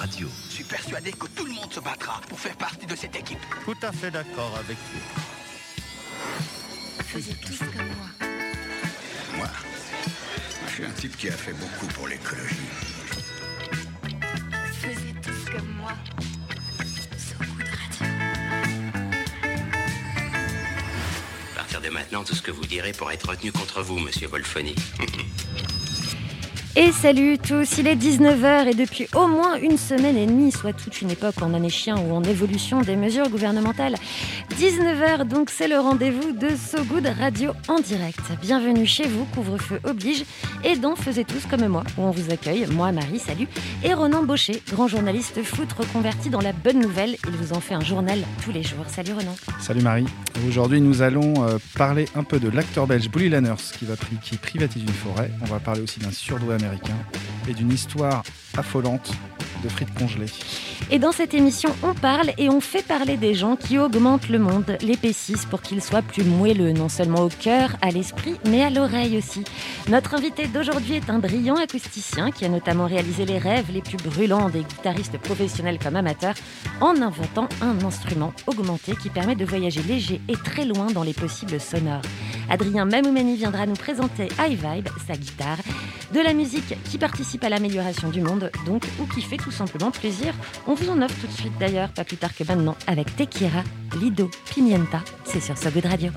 radio. Je suis persuadé que tout le monde se battra pour faire partie de cette équipe. Tout à fait d'accord avec vous. Faisez tous comme moi. Moi, je suis un type qui a fait beaucoup pour l'écologie. Faisez tous comme moi. À partir de maintenant, tout ce que vous direz pourra être retenu contre vous, monsieur Wolfoni. Et salut tous, il est 19h et depuis au moins une semaine et demie, soit toute une époque en année chien ou en évolution des mesures gouvernementales. 19h donc c'est le rendez-vous de So Good Radio en direct. Bienvenue chez vous, couvre-feu oblige et dans Faisez tous comme moi où on vous accueille, moi Marie, salut, et Ronan Baucher, grand journaliste foot reconverti dans la bonne nouvelle. Il vous en fait un journal tous les jours. Salut Ronan. Salut Marie. Aujourd'hui, nous allons euh, parler un peu de l'acteur belge Bully Lanners qui, va qui privatise une forêt. On va parler aussi d'un surdoué américain d'une histoire affolante de frites congelées. Et dans cette émission, on parle et on fait parler des gens qui augmentent le monde, l'épaississent pour qu'il soit plus moelleux, non seulement au cœur, à l'esprit, mais à l'oreille aussi. Notre invité d'aujourd'hui est un brillant acousticien qui a notamment réalisé les rêves les plus brûlants des guitaristes professionnels comme amateurs en inventant un instrument augmenté qui permet de voyager léger et très loin dans les possibles sonores. Adrien Mamoumani viendra nous présenter iVibe, sa guitare, de la musique qui participe à l'amélioration du monde, donc, ou qui fait tout simplement plaisir. On vous en offre tout de suite d'ailleurs, pas plus tard que maintenant, avec Tekira, Lido, Pimienta. C'est sur So Good Radio.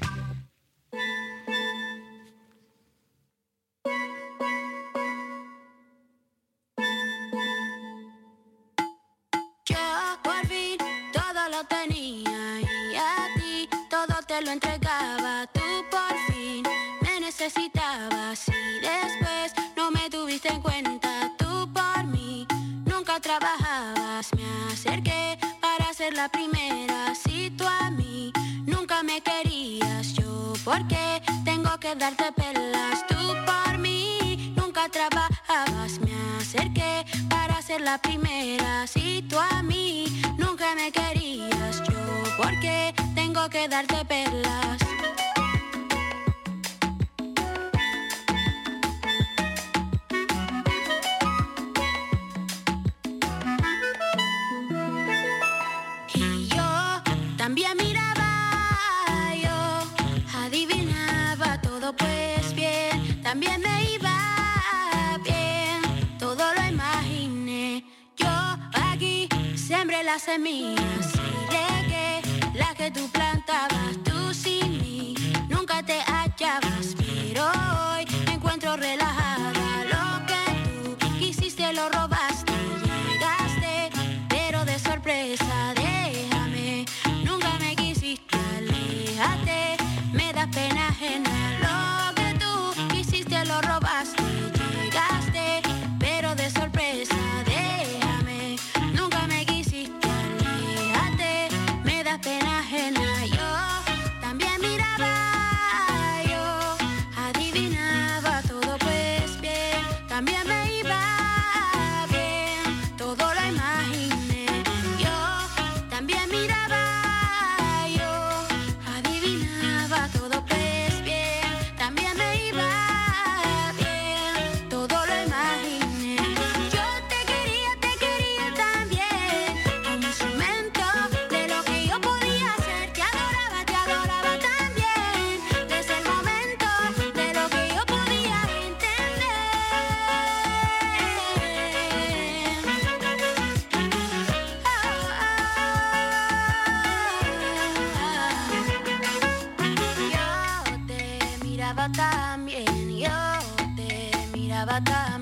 Sembré las semillas y regué las que tú plantabas, tú sin mí nunca te hallabas, pero hoy me encuentro relajada. También, yo te miraba.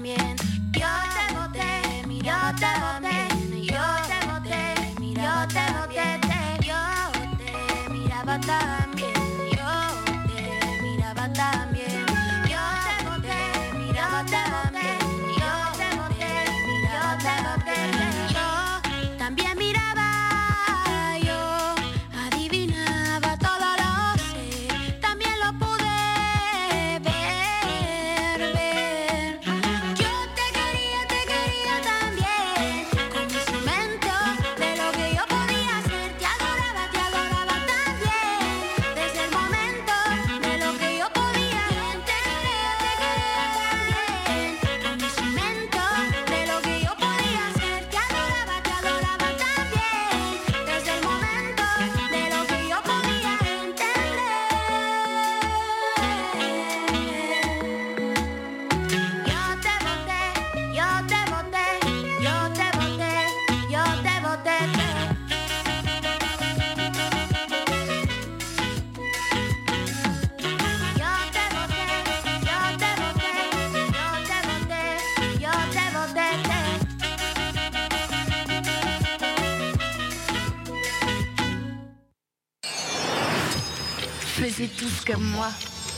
Faisiez tous comme moi.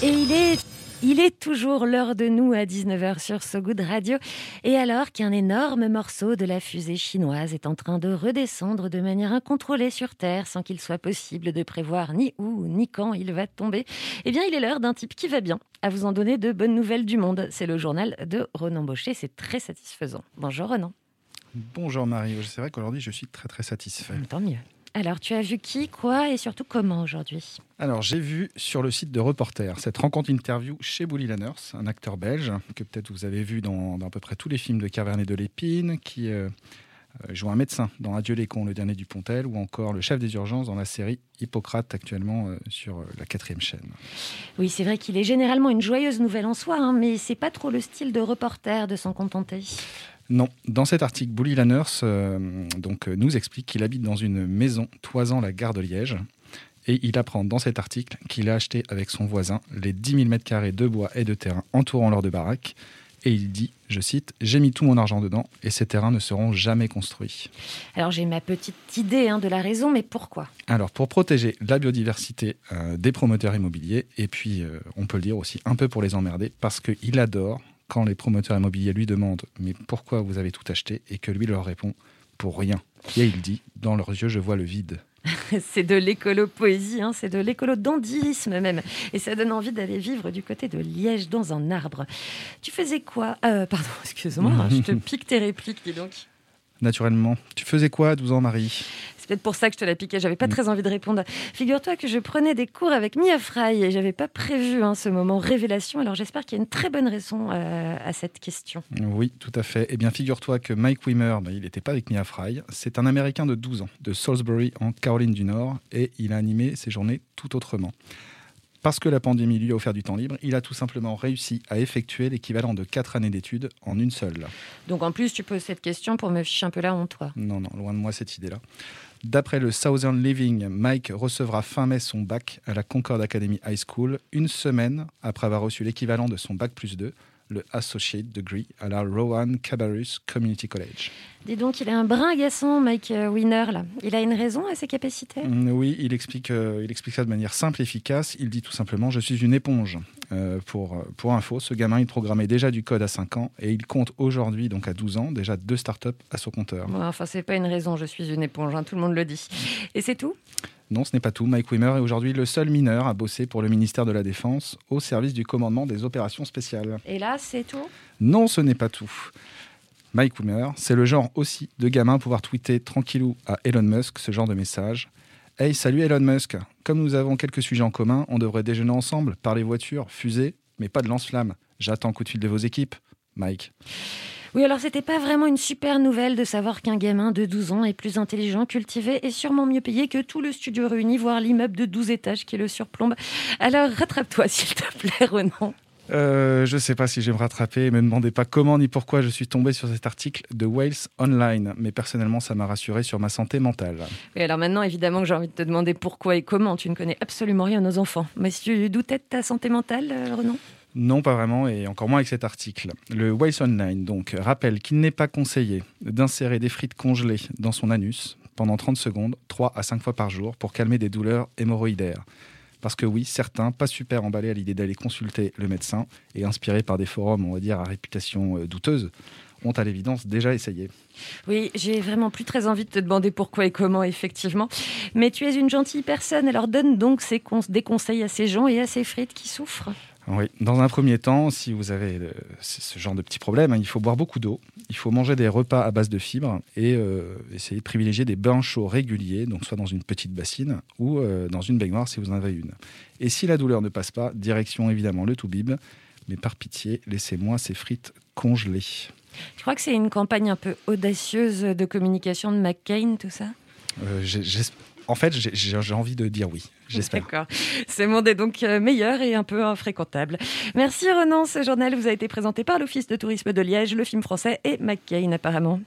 Et il est, il est toujours l'heure de nous à 19h sur So Good Radio. Et alors qu'un énorme morceau de la fusée chinoise est en train de redescendre de manière incontrôlée sur Terre sans qu'il soit possible de prévoir ni où ni quand il va tomber, eh bien il est l'heure d'un type qui va bien à vous en donner de bonnes nouvelles du monde. C'est le journal de Ronan Baucher. C'est très satisfaisant. Bonjour Ronan. Bonjour Marie, c'est vrai qu'aujourd'hui je suis très très satisfait. Tant mieux. Alors, tu as vu qui, quoi et surtout comment aujourd'hui? Alors, j'ai vu sur le site de Reporter cette rencontre interview chez Bully Lanners, un acteur belge que peut-être vous avez vu dans, dans à peu près tous les films de Cavernet de l'Épine, qui euh, euh, joue un médecin dans Adieu les cons, le dernier du Pontel, ou encore le chef des urgences dans la série Hippocrate, actuellement euh, sur la quatrième chaîne. Oui, c'est vrai qu'il est généralement une joyeuse nouvelle en soi, hein, mais c'est pas trop le style de reporter de s'en contenter. Non, dans cet article, Bully Lanners euh, donc, euh, nous explique qu'il habite dans une maison toisant la gare de Liège. Et il apprend dans cet article qu'il a acheté avec son voisin les 10 000 mètres carrés de bois et de terrain entourant leur de baraque. Et il dit, je cite, J'ai mis tout mon argent dedans et ces terrains ne seront jamais construits. Alors j'ai ma petite idée hein, de la raison, mais pourquoi? Alors, pour protéger la biodiversité euh, des promoteurs immobiliers, et puis, on peut le dire aussi, un peu pour les emmerder, parce qu'il adore quand les promoteurs immobiliers lui demandent Mais pourquoi vous avez tout acheté? Et que lui leur répond Pour rien. Et il dit Dans leurs yeux, je vois le vide. C'est de l'écolo-poésie, hein, c'est de l'écolo-dandisme même. Et ça donne envie d'aller vivre du côté de Liège dans un arbre. Tu faisais quoi? Euh, Pardon, excuse-moi, je te pique tes répliques, dis donc. Naturellement. Tu faisais quoi à 12 ans, Marie C'est peut-être pour ça que je te la piquais, j'avais pas très envie de répondre. Figure-toi que je prenais des cours avec Mia Fry et j'avais pas prévu hein, ce moment révélation, alors j'espère qu'il y a une très bonne raison euh, à cette question. Oui, tout à fait. Eh bien, figure-toi que Mike Wimmer, ben, il n'était pas avec Mia Fry. C'est un Américain de 12 ans, de Salisbury, en Caroline du Nord, et il a animé ses journées tout autrement. Parce que la pandémie lui a offert du temps libre, il a tout simplement réussi à effectuer l'équivalent de 4 années d'études en une seule. Donc en plus, tu poses cette question pour me ficher un peu la honte, toi. Non, non, loin de moi cette idée-là. D'après le Southern Living, Mike recevra fin mai son bac à la Concord Academy High School, une semaine après avoir reçu l'équivalent de son bac plus 2, le Associate Degree, à la Rowan Cabarrus Community College. Dis donc, il est un brin agaçant, Mike euh, Winner, là. Il a une raison à ses capacités? Mm, Oui, il explique, euh, il explique ça de manière simple et efficace. Il dit tout simplement Je suis une éponge. Euh, pour, pour info, ce gamin, il programmait déjà du code à 5 ans et il compte aujourd'hui, donc à 12 ans, déjà deux startups à son compteur. Bon, Enfin, c'est pas une raison, je suis une éponge, hein, tout le monde le dit. Et c'est tout? Non, ce n'est pas tout. Mike Wimmer est aujourd'hui le seul mineur à bosser pour le ministère de la Défense au service du commandement des opérations spéciales. Et là, c'est tout? Non, ce n'est pas tout. Mike Wimmer, c'est le genre aussi de gamin pouvoir tweeter tranquillou à Elon Musk ce genre de message. Hey, salut Elon Musk. Comme nous avons quelques sujets en commun, on devrait déjeuner ensemble, parler voiture, fusée, mais pas de lance-flamme. J'attends coup de fil de vos équipes. Mike. Oui, alors c'était pas vraiment une super nouvelle de savoir qu'un gamin de 12 ans est plus intelligent, cultivé et sûrement mieux payé que tout le studio réuni, voire l'immeuble de 12 étages qui le surplombe. Alors rattrape-toi, s'il te plaît, Renan. Euh, je sais pas si je vais me rattraper. Me demandez pas comment ni pourquoi je suis tombé sur cet article de Wales Online. Mais personnellement, ça m'a rassuré sur ma santé mentale. Et alors maintenant, évidemment, que j'ai envie de te demander pourquoi et comment. Tu ne connais absolument rien nos enfants. Mais tu doutais de ta santé mentale, euh, Renan? Non, pas vraiment, et encore moins avec cet article. Le Wales Online, donc, rappelle qu'il n'est pas conseillé d'insérer des frites congelées dans son anus pendant 30 secondes, 3 à 5 fois par jour, pour calmer des douleurs hémorroïdaires. Parce que oui, certains, pas super emballés à l'idée d'aller consulter le médecin, et inspirés par des forums, on va dire, à réputation euh, douteuse, ont à l'évidence déjà essayé. Oui, j'ai vraiment plus très envie de te demander pourquoi et comment, effectivement. Mais tu es une gentille personne, alors donne donc des conseils à ces gens et à ces frites qui souffrent. Oui, dans un premier temps, si vous avez euh, ce genre de petits problèmes, hein, il faut boire beaucoup d'eau, il faut manger des repas à base de fibres et euh, essayer de privilégier des bains chauds réguliers, donc soit dans une petite bassine ou euh, dans une baignoire si vous en avez une. Et si la douleur ne passe pas, direction évidemment le Toubib, mais par pitié, laissez-moi ces frites congelées. Je crois que c'est une campagne un peu audacieuse de communication de McCain, tout ça. Euh, en fait, j'ai- envie de dire oui, j'espère. D'accord. Ce monde est donc euh, meilleur et un peu infréquentable. Merci Renan. Ce journal vous a été présenté par l'Office de tourisme de Liège, le film français et McCain apparemment.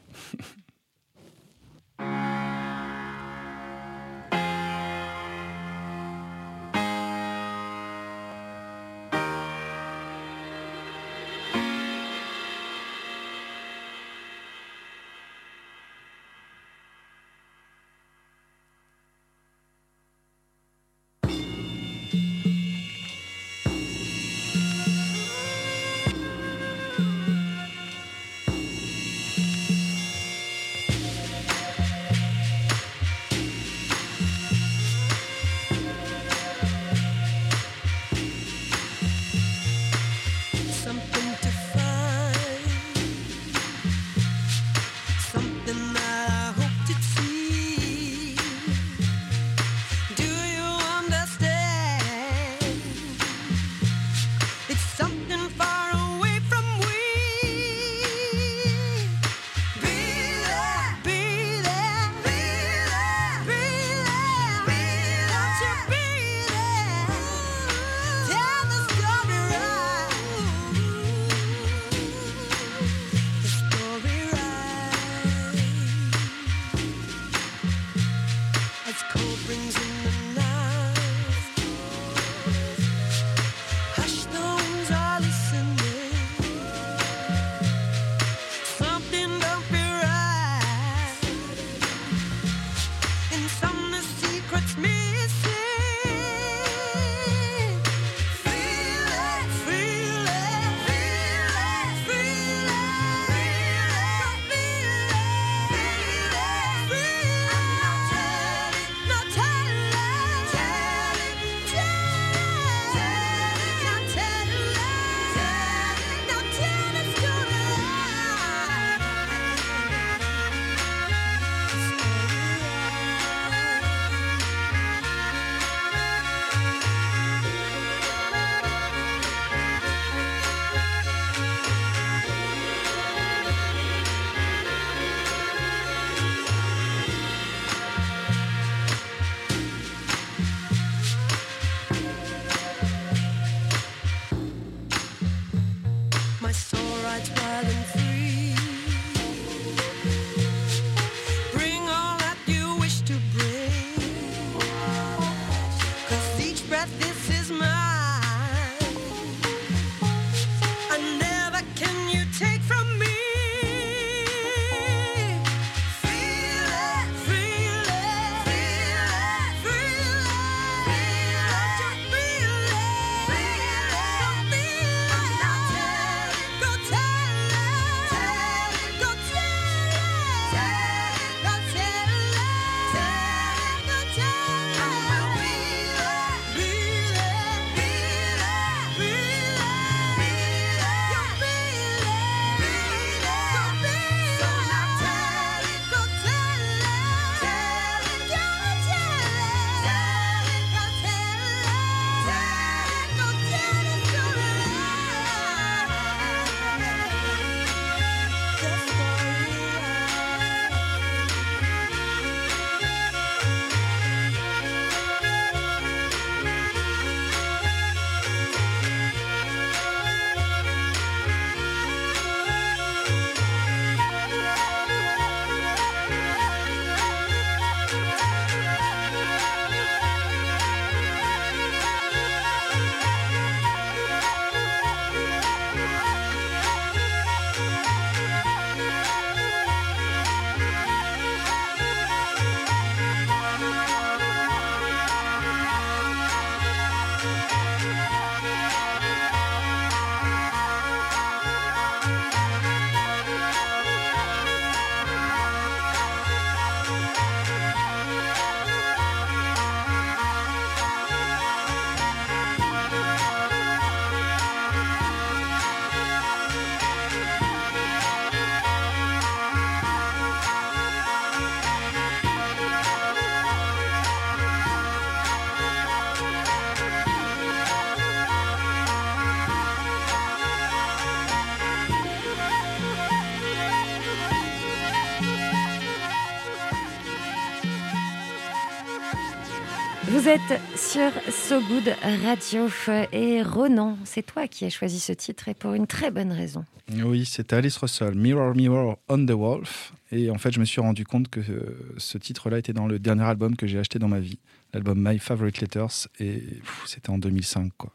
Vous êtes sur So Good Radio et Ronan, c'est toi qui as choisi ce titre et pour une très bonne raison. Oui, c'était Alice Russell, Mirror Mirror on the Wolf. Et en fait, je me suis rendu compte que euh, ce titre-là était dans le dernier album que j'ai acheté dans ma vie, l'album My Favorite Letters, et c'était en 2005. Quoi.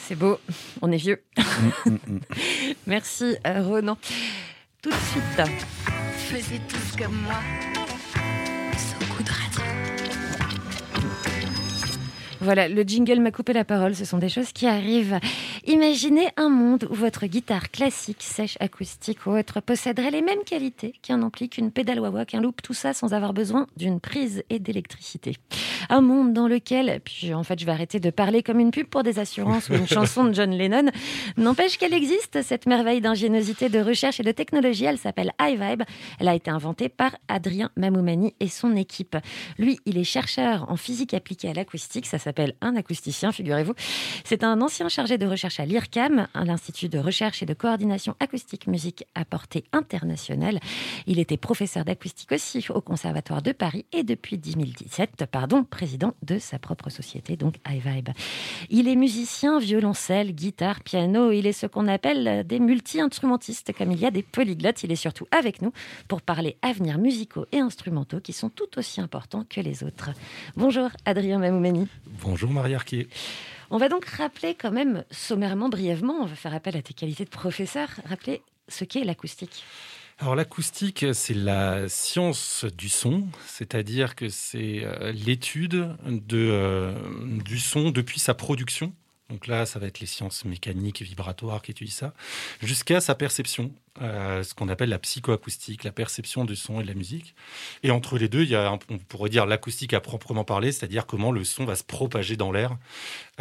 C'est beau, on est vieux. Mm, mm, mm. Merci euh, Ronan. Tout de suite. Faisais tous comme moi. So Good Radio. Voilà, le jingle m'a coupé la parole, ce sont des choses qui arrivent. Imaginez un monde où votre guitare classique, sèche, acoustique ou autre posséderait les mêmes qualités qu'un ampli, qu'une pédale wah qu'un loop, tout ça sans avoir besoin d'une prise et d'électricité. Un monde dans lequel, puis en fait je vais arrêter de parler comme une pub pour des assurances ou une chanson de John Lennon, n'empêche qu'elle existe, cette merveille d'ingéniosité, de recherche et de technologie, elle s'appelle iVibe. Elle a été inventée par Adrien Mamoumani et son équipe. Lui, il est chercheur en physique appliquée à l'acoustique, ça s'appelle un acousticien, figurez-vous. C'est un ancien chargé de recherche à l'IRCAM, l'Institut de recherche et de coordination acoustique musique à portée internationale. Il était professeur d'acoustique aussi au Conservatoire de Paris et depuis 2017, pardon, président de sa propre société, donc iVibe. Il est musicien, violoncelle, guitare, piano. Il est ce qu'on appelle des multi-instrumentistes, comme il y a des polyglottes. Il est surtout avec nous pour parler avenirs musicaux et instrumentaux qui sont tout aussi importants que les autres. Bonjour Adrien Mamoumani. Bonjour Marie Arquier. On va donc rappeler quand même sommairement, brièvement, on va faire appel à tes qualités de professeur, rappeler ce qu'est l'acoustique. Alors l'acoustique, c'est la science du son, c'est-à-dire que c'est euh, l'étude de, euh, du son depuis sa production. Donc là, ça va être les sciences mécaniques vibratoires qui étudient ça, jusqu'à sa perception, euh, ce qu'on appelle la psychoacoustique, la perception du son et de la musique. Et entre les deux, il y a, on pourrait dire l'acoustique à proprement parler, c'est-à-dire comment le son va se propager dans l'air,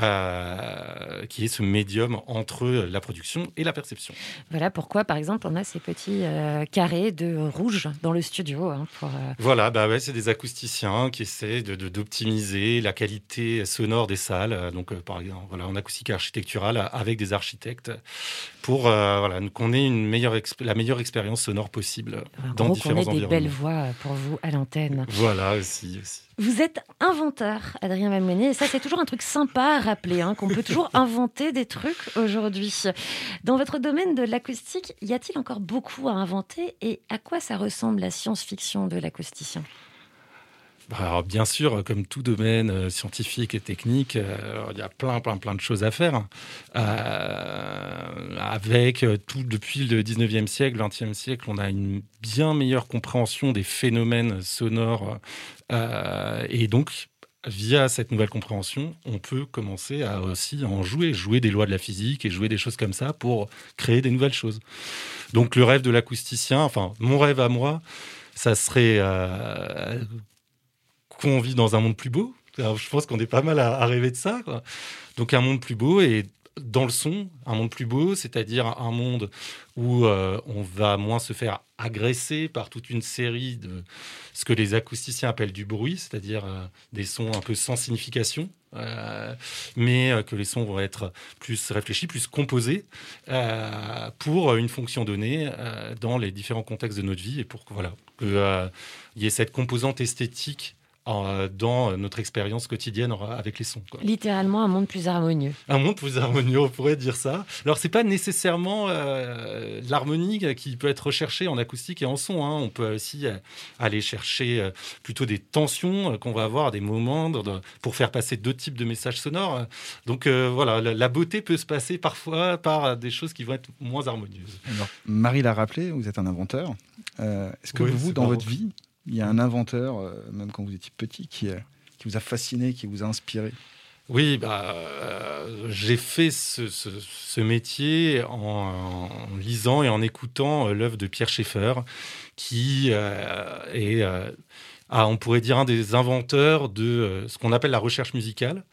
euh, qui est ce médium entre la production et la perception. Voilà pourquoi, par exemple, on a ces petits euh, carrés de rouge dans le studio. hein, pour, Voilà, bah ouais, c'est des acousticiens qui essaient de, de- d'optimiser la qualité sonore des salles. Donc, par exemple, voilà, en acoustique architecturale, avec des architectes, pour voilà, qu'on ait une meilleure la meilleure expérience sonore possible en dans gros, différents des environnements. belles voix pour vous à l'antenne. Voilà aussi. aussi. Vous êtes inventeur, Adrien Malmenier, et ça c'est toujours un truc sympa à rappeler, hein, qu'on peut toujours inventer des trucs aujourd'hui. Dans votre domaine de l'acoustique, y a-t-il encore beaucoup à inventer et à quoi ça ressemble la science-fiction de l'acousticien? Alors, bien sûr, comme tout domaine euh, scientifique et technique, euh, il y a plein, plein, plein de choses à faire. Euh, avec tout, depuis le 19e siècle, 20e siècle, on a une bien meilleure compréhension des phénomènes sonores. et donc, via cette nouvelle compréhension, on peut commencer à aussi en jouer, jouer des lois de la physique et jouer des choses comme ça pour créer des nouvelles choses. Donc, le rêve de l'acousticien, enfin, mon rêve à moi, ça serait qu'on vit dans un monde plus beau. Je pense qu'on est pas mal à, rêver de ça. Donc un monde plus beau et dans le son, un monde plus beau, c'est-à-dire un monde où euh, on va moins se faire agresser par toute une série de ce que les acousticiens appellent du bruit, c'est-à-dire euh, des sons un peu sans signification, euh, mais que les sons vont être plus réfléchis, plus composés pour une fonction donnée dans les différents contextes de notre vie et pour que voilà qu'il y ait cette composante esthétique euh, dans notre expérience quotidienne avec les sons. quoi. Littéralement un monde plus harmonieux. Un monde plus harmonieux, on pourrait dire ça. Alors, c'est pas nécessairement euh, l'harmonie qui peut être recherchée en acoustique et en son. hein. On peut aussi euh, aller chercher euh, plutôt des tensions euh, qu'on va avoir à des moments de- de- pour faire passer deux types de messages sonores. Donc, euh, voilà, la, la beauté peut se passer parfois par des choses qui vont être moins harmonieuses. Alors, Marie l'a rappelé, vous êtes un inventeur. Euh, Est-ce que Oui, vous, dans votre vie, il y a un inventeur, euh, même quand vous étiez petit, qui, euh, qui vous a fasciné, qui vous a inspiré. Oui, bah, euh, j'ai fait ce, métier en, lisant et en écoutant l'œuvre de Pierre Schaeffer, qui est, on pourrait dire, un des inventeurs de ce qu'on appelle la recherche musicale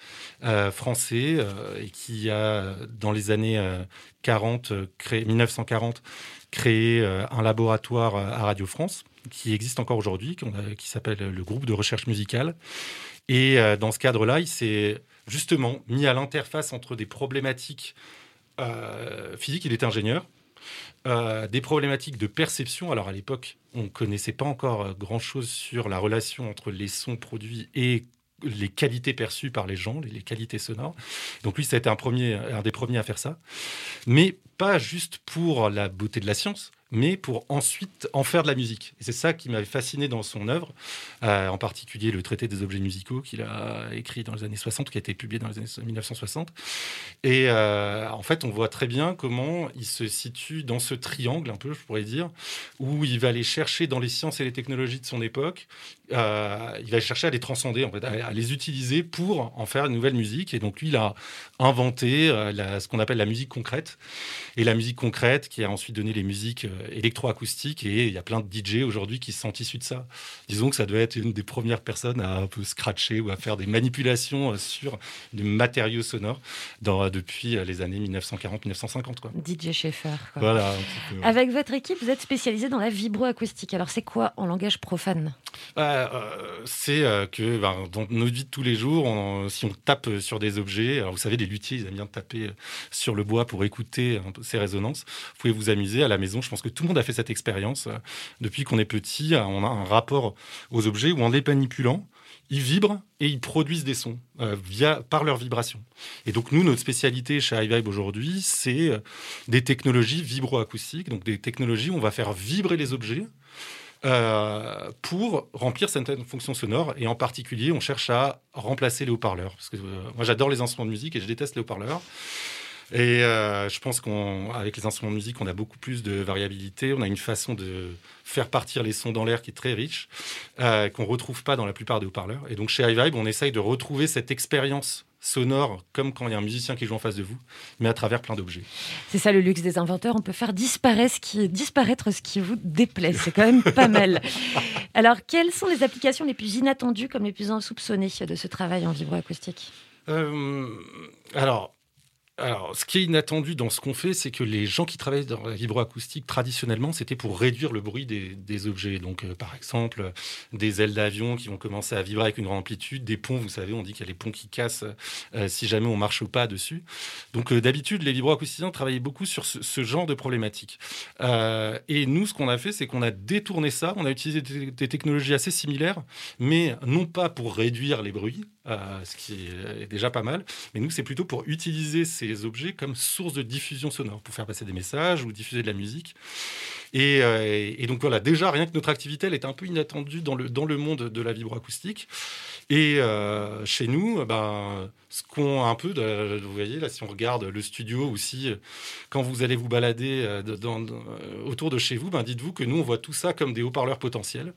français, et qui a, dans les années euh, 40, euh, créé, 1940, créé un laboratoire à Radio France, qui existe encore aujourd'hui, qui s'appelle le groupe de recherche musicale. Et euh, dans ce cadre-là, il s'est justement mis à l'interface entre des problématiques euh, physiques, il est ingénieur, euh, des problématiques de perception. Alors à l'époque, on ne connaissait pas encore grand-chose sur la relation entre les sons produits et les qualités perçues par les gens, les, les qualités sonores. Donc lui, ça a été un, premier, un des premiers à faire ça. Mais pas juste pour la beauté de la science, mais pour ensuite en faire de la musique. Et c'est ça qui m'avait fasciné dans son œuvre, euh, en particulier le traité des objets musicaux qu'il a écrit dans les années 60, qui a été publié dans les années 1960. Et euh, en fait, on voit très bien comment il se situe dans ce triangle, un peu, je pourrais dire, où il va aller chercher dans les sciences et les technologies de son époque, euh, il va chercher à les transcender, en fait, à, à les utiliser pour en faire une nouvelle musique. Et donc, lui, il a inventé euh, la- ce qu'on appelle la musique concrète. Et la musique concrète qui a ensuite donné les musiques euh, électroacoustiques. Et il y a plein de DJ aujourd'hui qui sont issus de ça. Disons que ça doit être une des premières personnes à un peu scratcher ou à faire des manipulations sur des matériaux sonores dans, depuis les années 1940-1950. quoi. DJ Schaeffer. quoi. Voilà. peu, ouais. Avec votre équipe, vous êtes spécialisé dans la vibroacoustique. Alors, c'est quoi en langage profane? Euh, c'est euh, que ben, dans nos vies de tous les jours, on- si on tape euh, sur des objets, vous savez, les luthiers, ils aiment bien taper euh, sur le bois pour écouter peu ces résonances. Vous pouvez vous amuser à la maison. Je pense que tout le monde a fait cette expérience. euh, Depuis qu'on est petit, euh, on a un rapport aux objets où en les manipulant, ils vibrent et ils produisent des sons euh, via, par leur vibration. Et donc nous, notre spécialité chez iVibe aujourd'hui, c'est euh, des technologies vibroacoustiques, donc des technologies où on va faire vibrer les objets euh, pour remplir certaines fonctions sonores. Et en particulier, on cherche à remplacer les haut-parleurs. Parce que euh, moi, j'adore les instruments de musique et je déteste les haut-parleurs. Et euh, je pense qu'avec les instruments de musique, on a beaucoup plus de variabilité. On a une façon de faire partir les sons dans l'air qui est très riche, qu'on retrouve pas dans la plupart des haut-parleurs. Et donc chez iVibe, on essaye de retrouver cette expérience sonore comme quand il y a un musicien qui joue en face de vous, mais à travers plein d'objets. C'est ça le luxe des inventeurs. On peut faire disparaître ce qui, disparaître ce qui vous déplaît. C'est quand même pas mal. Alors, quelles sont les applications les plus inattendues comme les plus insoupçonnées de ce travail en vibroacoustique? Euh, alors, alors, ce qui est inattendu dans ce qu'on fait, c'est que les gens qui travaillent dans la vibroacoustique, traditionnellement, c'était pour réduire le bruit des, objets. Donc, euh, par exemple, des ailes d'avion qui vont commencer à vibrer avec une grande amplitude, des ponts, vous savez, on dit qu'il y a les ponts qui cassent euh, si jamais on marche pas dessus. Donc, euh, d'habitude, les vibroacousticiens travaillaient beaucoup sur ce, genre de problématiques. Et nous, ce qu'on a fait, c'est qu'on a détourné ça, on a utilisé des technologies assez similaires, mais non pas pour réduire les bruits, euh, ce qui est déjà pas mal, mais nous, c'est plutôt pour utiliser ces objets comme source de diffusion sonore, pour faire passer des messages ou diffuser de la musique. Et, euh, donc voilà, déjà, rien que notre activité, elle est un peu inattendue dans le, dans le monde de la vibroacoustique. Et euh, chez nous, ben, ce qu'on un peu, vous voyez, là, si on regarde le studio ou si, quand vous allez vous balader euh, euh, autour de chez vous, ben, dites-vous que nous, on voit tout ça comme des haut-parleurs potentiels.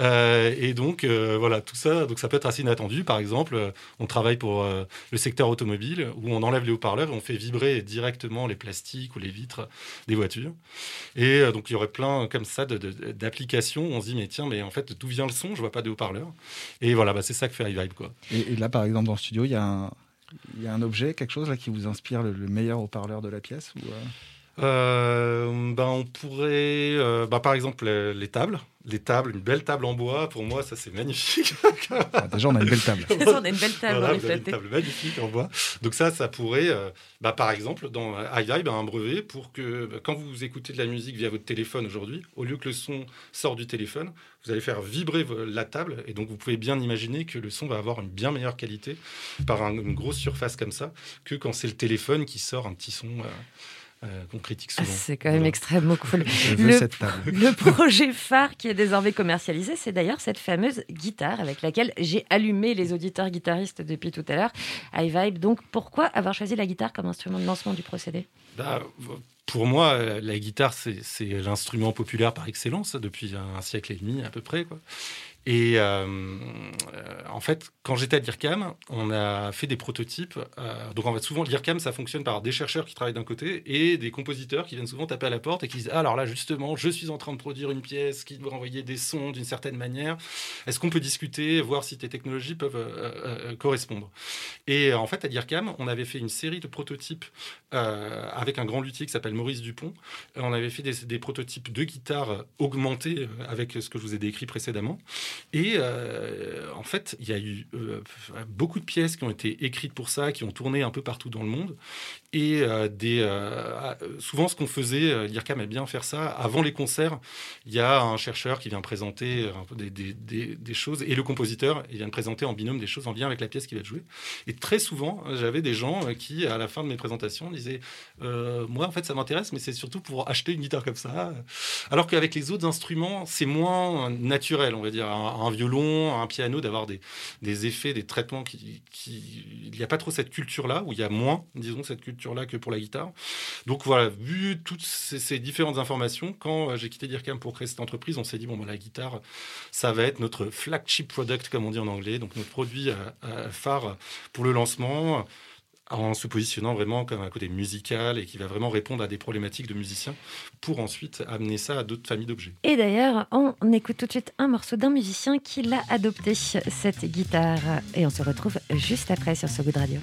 Euh, et donc, voilà, tout ça, donc ça peut être assez inattendu. Par exemple, on travaille pour le secteur automobile où on enlève les haut-parleurs et on fait vibrer directement les plastiques ou les vitres des voitures. Et donc, il y aurait plein comme ça d'applications. on se dit, mais tiens, mais en fait, d'où vient le son? Je vois pas de haut-parleurs. Et voilà, bah, c'est ça que fait iVibe, quoi. Et, et là, par exemple, dans le studio, il y a un, il y a un objet, quelque chose là qui vous inspire le, le meilleur haut-parleur de la pièce euh, Euh, ben, on pourrait, euh, ben, par exemple, les, les tables. Les tables, une belle table en bois, pour moi, ça c'est magnifique. ah, Déjà, on a une belle table. On a une belle table, Voilà, on avez une table magnifique en bois. Donc ça, ça pourrait, euh, bah, par exemple, dans iVibe, un brevet pour que bah, quand vous écoutez de la musique via votre téléphone aujourd'hui, au lieu que le son sorte du téléphone, vous allez faire vibrer la table et donc vous pouvez bien imaginer que le son va avoir une bien meilleure qualité par un- une grosse surface comme ça que quand c'est le téléphone qui sort un petit son euh, qu'on critique souvent. c'est quand même Voilà. extrêmement cool. Je veux Le- cette table. Le projet phare qui est désormais commercialisé, c'est d'ailleurs cette fameuse guitare avec laquelle j'ai allumé les auditeurs guitaristes depuis tout à l'heure. iVibe, donc pourquoi avoir choisi la guitare comme instrument de lancement du procédé? Bah, pour moi, euh, la guitare, c'est c'est l'instrument populaire par excellence depuis un siècle et demi à peu près. Quoi. Et euh, en fait, quand j'étais à l'IRCAM, on a fait des prototypes. euh, donc en fait, souvent, l'IRCAM, ça fonctionne par des chercheurs qui travaillent d'un côté et des compositeurs qui viennent souvent taper à la porte et qui disent ah, alors là, justement, je suis en train de produire une pièce qui doit envoyer des sons d'une certaine manière. Est-ce qu'on peut discuter, voir si tes technologies peuvent euh, correspondre? Et en fait, à l'IRCAM, on avait fait une série de prototypes avec un grand luthier qui s'appelle Maurice Dupont. On avait fait des, prototypes de guitares augmentées avec ce que je vous ai décrit précédemment. Et euh, en fait, il y a eu euh, beaucoup de pièces qui ont été écrites pour ça, qui ont tourné un peu partout dans le monde. Et euh, euh, souvent, ce qu'on faisait, l'IRCAM aime bien faire ça. Avant les concerts, il y a un chercheur qui vient présenter des, des- choses et le compositeur il vient présenter en binôme des choses en lien avec la pièce qui va jouée. Et très souvent, j'avais des gens qui, à la fin de mes présentations, disaient Moi, en fait, ça m'intéresse, mais c'est surtout pour acheter une guitare comme ça. Alors qu'avec les autres instruments, c'est moins naturel, on va dire. Un, violon, un piano, d'avoir des, des effets, des traitements qui. Il n'y a pas trop cette culture-là, où il y a moins, disons, cette culture-là que pour la guitare. Donc voilà, vu toutes ces, différentes informations, quand euh, j'ai quitté DIRCAM pour créer cette entreprise, on s'est dit, bon, bah, la guitare, ça va être notre flagship product, comme on dit en anglais, donc notre produit euh, euh, phare pour le lancement en se positionnant vraiment comme un côté musical et qui va vraiment répondre à des problématiques de musiciens pour ensuite amener ça à d'autres familles d'objets. Et d'ailleurs, on écoute tout de suite un morceau d'un musicien qui l'a adopté, cette guitare. Et on se retrouve juste après sur So Good Radio.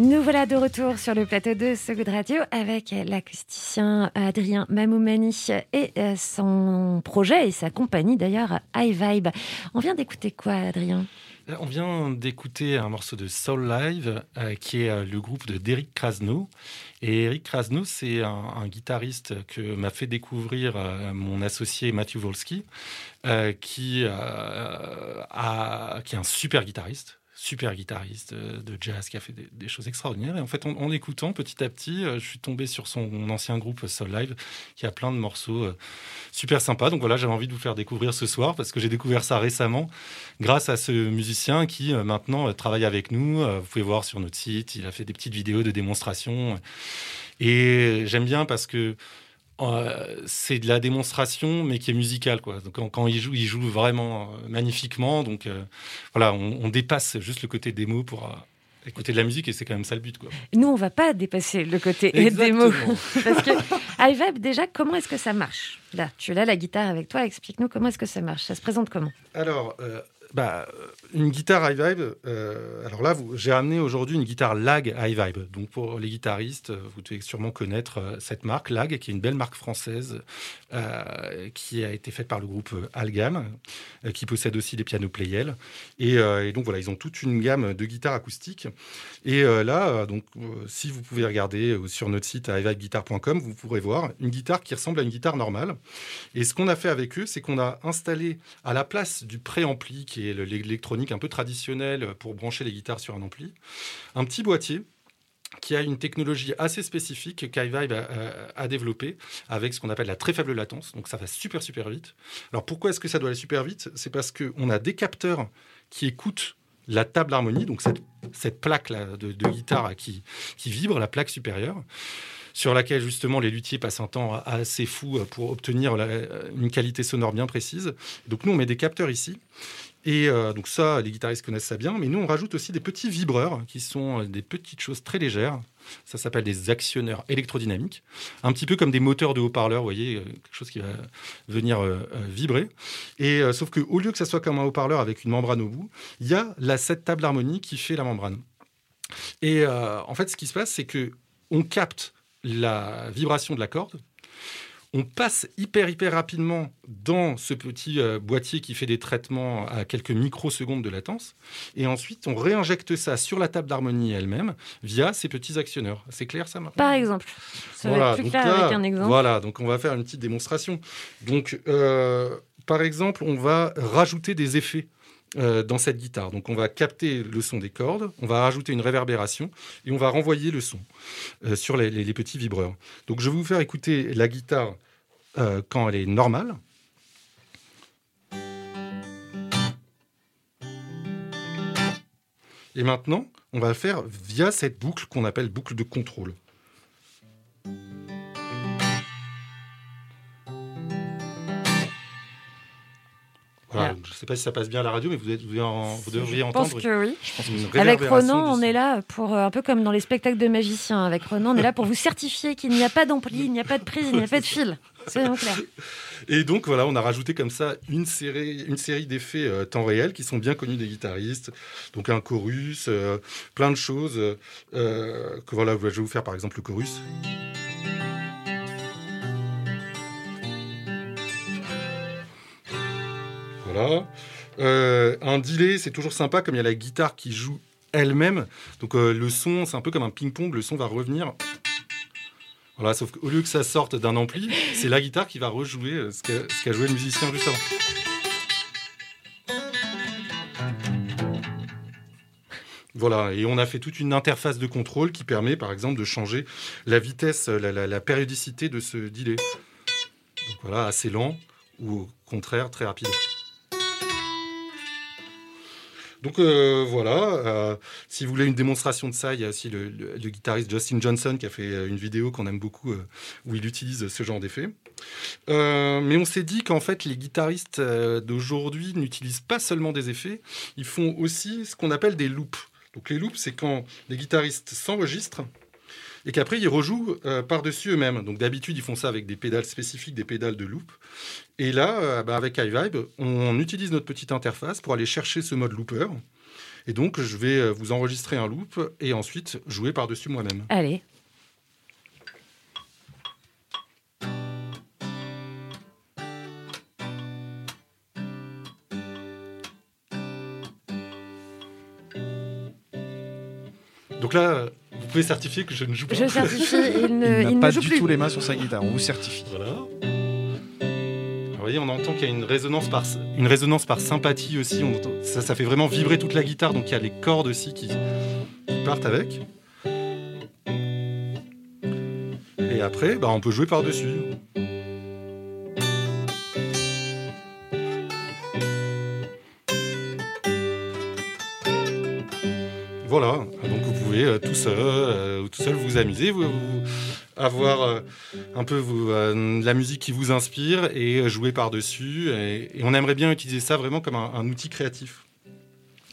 Nous voilà de retour sur le plateau de So Radio avec l'acousticien Adrien Mamoumani et euh, son projet et sa compagnie d'ailleurs iVibe. On vient d'écouter quoi Adrien? On vient d'écouter un morceau de Soul Live, euh, qui est euh, le groupe de d'Eric Krasno. Et Eric Krasno, c'est un, guitariste que m'a fait découvrir mon associé Matthew a- qui est un super guitariste super guitariste euh, de jazz qui a fait des, choses extraordinaires. Et en fait, en, petit à petit, euh, je suis tombé sur son ancien groupe Soul Live qui a plein de morceaux euh, super sympas. Donc voilà, j'avais envie de vous faire découvrir ce soir parce que j'ai découvert ça récemment grâce à ce musicien qui euh, maintenant euh, travaille avec nous. Euh, Vous pouvez voir sur notre site, il a fait des petites vidéos de démonstration. Et j'aime bien parce que euh, c'est de la démonstration, mais qui est musicale. Quoi. Donc, quand, quand il joue, il joue vraiment euh, magnifiquement. Donc euh, voilà, on, on dépasse juste le côté démo pour euh, écouter de la musique et c'est quand même ça le but. Quoi. Nous, on va pas dépasser le côté Exactement. démo. Parce que iVibe, déjà, comment est-ce que ça marche? Là, tu l'as la guitare avec toi. Explique-nous comment est-ce que ça marche. Ça se présente comment? Alors, euh, bah, une guitare iVibe, euh, alors là, j'ai amené aujourd'hui une guitare Lag iVibe. Donc, pour les guitaristes, euh, vous devez sûrement connaître euh, cette marque, Lag, qui est une belle marque française qui a été faite par le groupe Algam, qui possède aussi des pianos Playel. Et, donc, voilà, ils ont toute une gamme de guitares acoustiques. Et là, donc, si vous pouvez regarder sur notre site iVibeguitar.com, vous pourrez voir une guitare qui ressemble à une guitare normale. Et ce qu'on a fait avec eux, c'est qu'on a installé à la place du préampli, qui l'électronique un peu traditionnelle pour brancher les guitares sur un ampli, un petit boîtier qui a une technologie assez spécifique qu'iVibe a, a, a développée avec ce qu'on appelle la très faible latence. Donc ça va super super vite. Alors pourquoi est-ce que ça doit aller super vite? C'est parce qu'on a des capteurs qui écoutent la table d'harmonie, donc cette, cette plaque-là de, guitare qui, qui vibre, la plaque supérieure, sur laquelle justement les luthiers passent un temps assez fou pour obtenir une qualité sonore bien précise. Donc nous, on met des capteurs ici. Et euh, donc ça, les guitaristes connaissent ça bien, mais nous, on rajoute aussi des petits vibreurs, qui sont euh, des petites choses très légères. Ça s'appelle des actionneurs électrodynamiques, un petit peu comme des moteurs de haut-parleurs, vous voyez, euh, quelque chose qui va venir vibrer. Et euh, sauf que au lieu que ça soit comme un haut-parleur avec une membrane au bout, il y a la, cette table d'harmonie qui fait la membrane. Et en fait, ce qui se passe, c'est que on capte la vibration de la corde. On passe hyper hyper rapidement dans ce petit euh, boîtier qui fait des traitements à quelques microsecondes de latence, et ensuite on réinjecte ça sur la table d'harmonie elle-même via ces petits actionneurs. C'est clair ça maintenant Par exemple. Ça va être plus clair là, avec un exemple. Voilà, donc on va faire une petite démonstration. Donc, euh, par exemple, on va rajouter des effets euh, dans cette guitare. Donc, on va capter le son des cordes, on va rajouter une réverbération et on va renvoyer le son euh, sur les, petits vibreurs. Donc, je vais vous faire écouter la guitare euh, quand elle est normale. Et maintenant, on va le faire via cette boucle qu'on appelle boucle de contrôle. Voilà, je ne sais pas si ça passe bien à la radio, mais vous, êtes- vous en- vous devriez Je pense que oui. Avec Ronan, on est là pour euh, un peu comme dans les spectacles de magiciens. Avec Ronan, on est là pour vous certifier qu'il n'y a pas d'ampli, il n'y a pas de prise, il n'y a pas de fil. Soyons clairs. Et donc voilà, on a rajouté comme ça une série, une série d'effets euh, temps réel qui sont bien connus des guitaristes. Donc un chorus, euh, plein de choses. euh, que voilà, je vais vous faire par exemple le chorus. Voilà. Euh, un delay, c'est toujours sympa comme il y a la guitare qui joue elle-même. Donc euh, le son, c'est un peu comme un ping-pong, le son va revenir. Voilà, sauf qu'au lieu que ça sorte d'un ampli, c'est la guitare qui va rejouer euh, ce qu'a joué le musicien juste avant. Voilà, et on a fait toute une interface de contrôle qui permet, par exemple, de changer la vitesse, la, périodicité de ce delay. Voilà, assez lent ou au contraire très rapide. Donc euh, voilà, euh, si vous voulez une démonstration de ça, il y a aussi le, guitariste Justin Johnson qui a fait euh, une vidéo qu'on aime beaucoup où il utilise ce genre d'effet. Mais on s'est dit qu'en fait les guitaristes d'aujourd'hui n'utilisent pas seulement des effets, ils font aussi ce qu'on appelle des loops. Donc les loops, c'est quand les guitaristes s'enregistrent et qu'après ils rejouent euh, par-dessus eux-mêmes. Donc d'habitude ils font ça avec des pédales spécifiques, des pédales de loop. Et là, euh, bah, avec iVibe, on utilise notre petite interface pour aller chercher ce mode looper. Et donc je vais euh, vous enregistrer un loop et ensuite jouer par-dessus moi-même. Allez. Donc là, pouvez certifier que je ne joue pas. Je certifie, il ne, Il pas joue du plus. tout les mains sur sa guitare, on vous certifie. Voilà. Alors voyez, on entend qu'il y a une résonance par, une résonance par sympathie aussi. On entend- ça, ça fait vraiment vibrer toute la guitare. Donc il y a les cordes aussi qui, qui partent avec. Et après, bah, on peut jouer par-dessus. Voilà, euh, tout seul, euh, tout seul vous amuser, vous, vous- avoir euh, un peu vous, euh, la musique qui vous inspire et jouer par-dessus. Et, et on aimerait bien utiliser ça vraiment comme un, un outil créatif.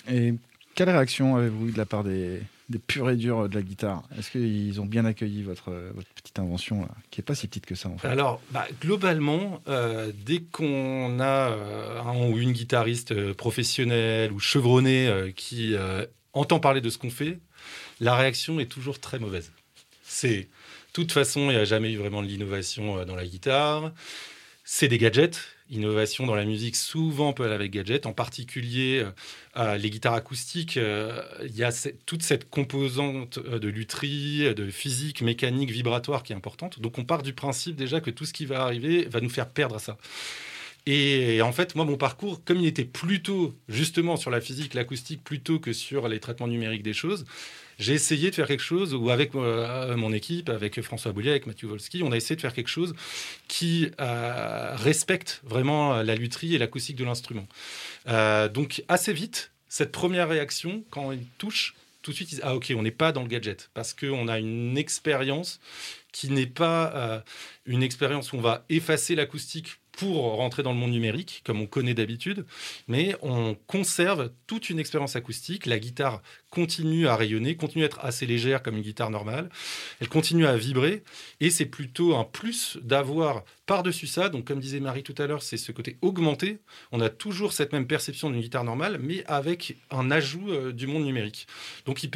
Et quelle réaction avez-vous eu de la part des, des purs et durs de la guitare? Est-ce qu'ils ont bien accueilli votre, votre petite invention, là, qui est pas si petite que ça en fait? Alors, bah, globalement, euh, dès qu'on a euh, un ou une guitariste professionnelle ou chevronnée euh, qui euh, entend parler de ce qu'on fait, la réaction est toujours très mauvaise. C'est, de toute façon, il n'y a jamais eu vraiment de l'innovation euh, dans la guitare. C'est des gadgets. Innovation dans la musique, souvent peut aller avec gadgets, en particulier euh, euh, les guitares acoustiques. Il y a toute cette composante de lutherie, de physique, mécanique, vibratoire qui est importante. Donc on part du principe déjà que tout ce qui va arriver va nous faire perdre ça. Et en fait, moi, mon parcours, comme il était plutôt justement sur la physique, l'acoustique, plutôt que sur les traitements numériques des choses, j'ai essayé de faire quelque chose où, avec euh, mon équipe, avec François Boulier, avec Mathieu Volski, on a essayé de faire quelque chose qui euh, respecte vraiment la lutherie et l'acoustique de l'instrument. Euh, donc, assez vite, cette première réaction, quand il touche, tout de suite, ils disent Ah, ok, on n'est pas dans le gadget, parce qu'on a une expérience qui n'est pas euh, une expérience où on va effacer l'acoustique pour rentrer dans le monde numérique, comme on connaît d'habitude, mais on conserve toute une expérience acoustique. La guitare continue à rayonner, continue à être assez légère comme une guitare normale. Elle continue à vibrer, et c'est plutôt un plus d'avoir par-dessus ça, donc comme disait Marie tout à l'heure, c'est ce côté augmenté. On a toujours cette même perception d'une guitare normale, mais avec un ajout euh, du monde numérique. Donc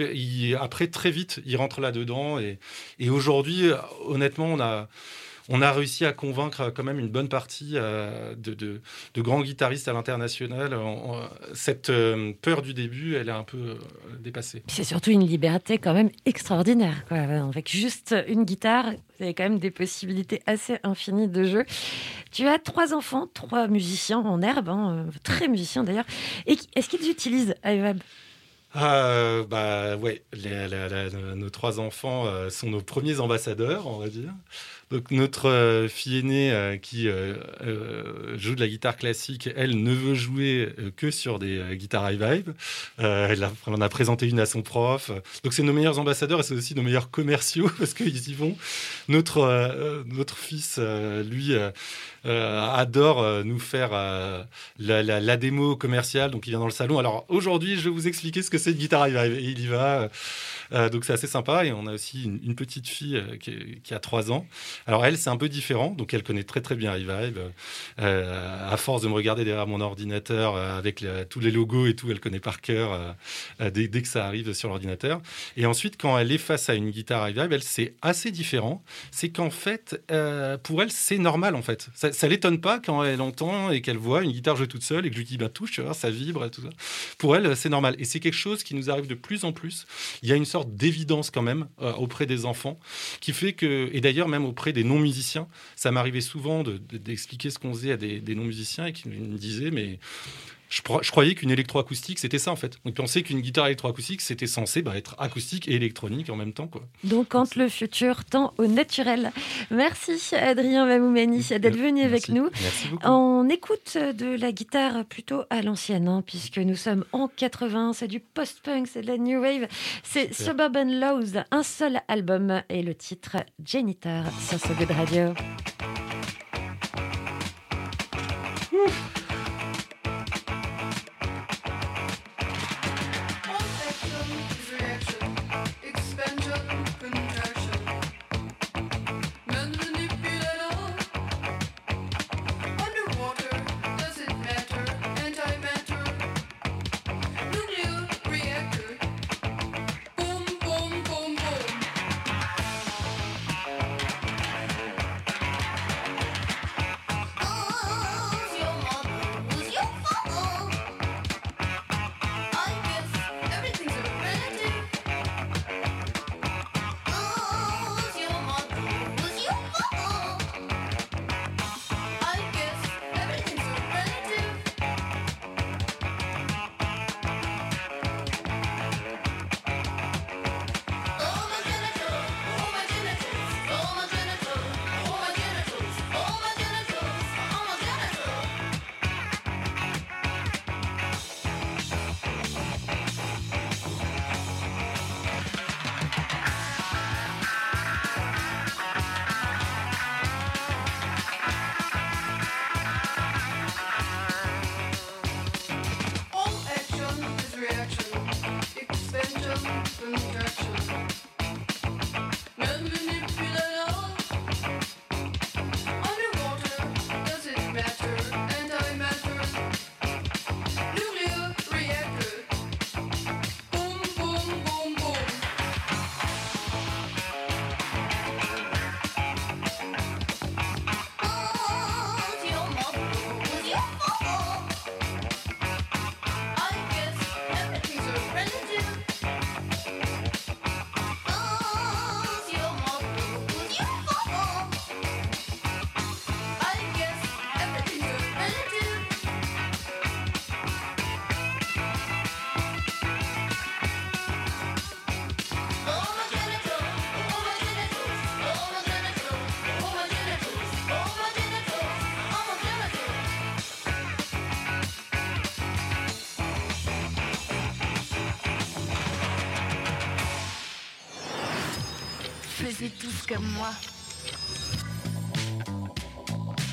après, très vite, il rentre là-dedans, et, et aujourd'hui, euh, honnêtement, on a on a réussi à convaincre quand même une bonne partie euh, de, grands guitaristes à l'international. On- on- Cette euh, peur du début, elle est un peu euh, dépassée. C'est surtout une liberté quand même extraordinaire. Quoi. Avec juste une guitare, il y a quand même des possibilités assez infinies de jeu. Tu as trois enfants, trois musiciens en herbe, hein, euh, très musiciens d'ailleurs. Est-ce qu'ils utilisent iVab Ah, bah ouais, nos trois enfants euh, sont nos premiers ambassadeurs, on va dire. Donc notre euh, fille aînée euh, qui euh, euh, joue de la guitare classique, elle ne veut jouer euh, que sur des euh, guitares high vibe. Euh, elle, en a présenté une à son prof. Donc c'est nos meilleurs ambassadeurs et c'est aussi nos meilleurs commerciaux parce qu'ils y vont. Notre euh, notre fils, euh, lui, euh, euh, adore euh, nous faire euh, la, démo commerciale. Donc il vient dans le salon. Alors aujourd'hui, je vais vous expliquer ce que c'est une guitare high vibe. Et il y va. Euh, donc c'est assez sympa. Et on a aussi une, petite fille euh, qui, a 3 ans. Alors elle, c'est un peu différent. Donc elle connaît très très bien vibe. Euh, à force de me regarder derrière mon ordinateur euh, avec tous les logos et tout, elle connaît par cœur dès, dès que ça arrive sur l'ordinateur. Et ensuite, quand elle est face à une guitare vibe, elle c'est assez différent. C'est qu'en fait, pour elle, c'est normal en fait. Ça, l'étonne pas quand elle entend et qu'elle voit une guitare jouer toute seule et que je lui dis bah touche, ça vibre et tout ça. Pour elle, c'est normal. Et c'est quelque chose qui nous arrive de plus en plus. Il y a une sorte d'évidence quand même euh, auprès des enfants qui fait que, et d'ailleurs même auprès des non-musiciens, ça m'arrivait souvent de- de- d'expliquer ce qu'on faisait à des, non-musiciens et qui me disaient mais je, croyais qu'une électroacoustique c'était ça en fait. On pensait qu'une guitare électroacoustique c'était censé bah, être acoustique et électronique en même temps quoi. Donc, quand le futur tend au naturel. Merci, Adrien Mamoumani, d'être venu avec Merci. nous. Merci. On écoute de la guitare plutôt à l'ancienne, hein, puisque nous sommes en 80, c'est du post-punk, c'est de la new wave, c'est. Suburban Laws, un seul album et le titre Janitor sur ce Good Radio.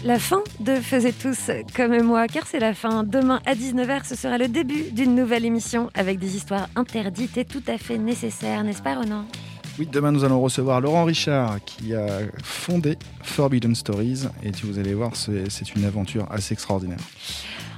La fin de Faisez tous comme moi, car c'est la fin. Demain à 19h, ce sera le début d'une nouvelle émission avec des histoires interdites et tout à fait nécessaires, n'est-ce pas Ronan? Oui, demain nous allons recevoir Laurent Richard qui a fondé Forbidden Stories et vous allez voir, c'est une aventure assez extraordinaire.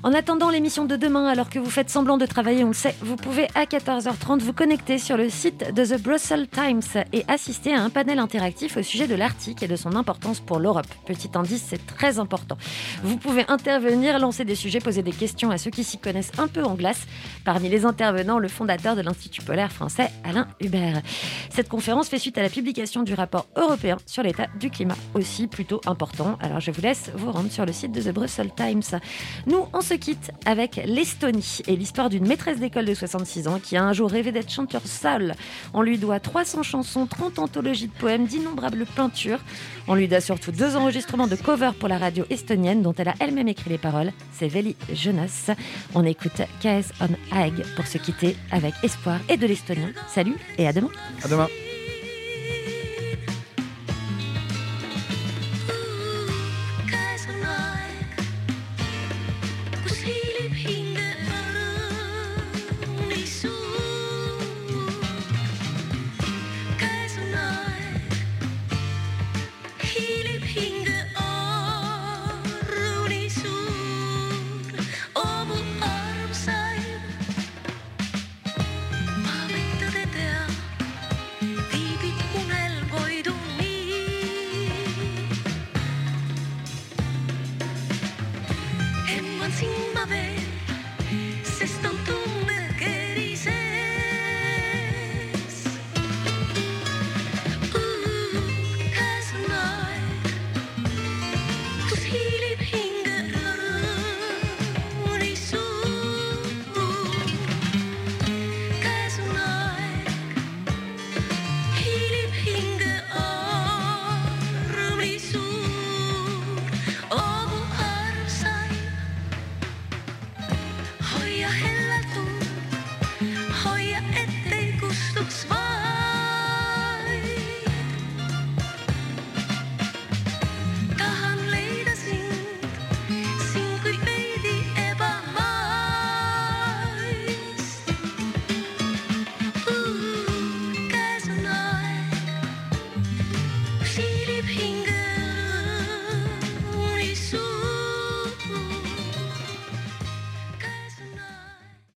En attendant l'émission de demain, alors que vous faites semblant de travailler, on le sait, vous pouvez à 14h30 vous connecter sur le site de The Brussels Times et assister à un panel interactif au sujet de l'Arctique et de son importance pour l'Europe. Petit indice, c'est très important. Vous pouvez intervenir, lancer des sujets, poser des questions à ceux qui s'y connaissent un peu en glace. Parmi les intervenants, le fondateur de l'Institut polaire français, Alain Hubert. Cette conférence fait suite à la publication du rapport européen sur l'état du climat, aussi plutôt important. Alors je vous laisse vous rendre sur le site de The Brussels Times. Nous, on se quitte avec l'Estonie et l'histoire d'une maîtresse d'école de 66 ans qui a un jour rêvé d'être chanteur seul. On lui doit 300 chansons, 30 anthologies de poèmes, d'innombrables peintures. On lui doit surtout deux enregistrements de cover pour la radio estonienne dont elle a elle-même écrit les paroles. C'est Veli Jonas. On écoute KS on Hague pour se quitter avec espoir et de l'estonien. Salut et à demain. À demain. 霹雳霹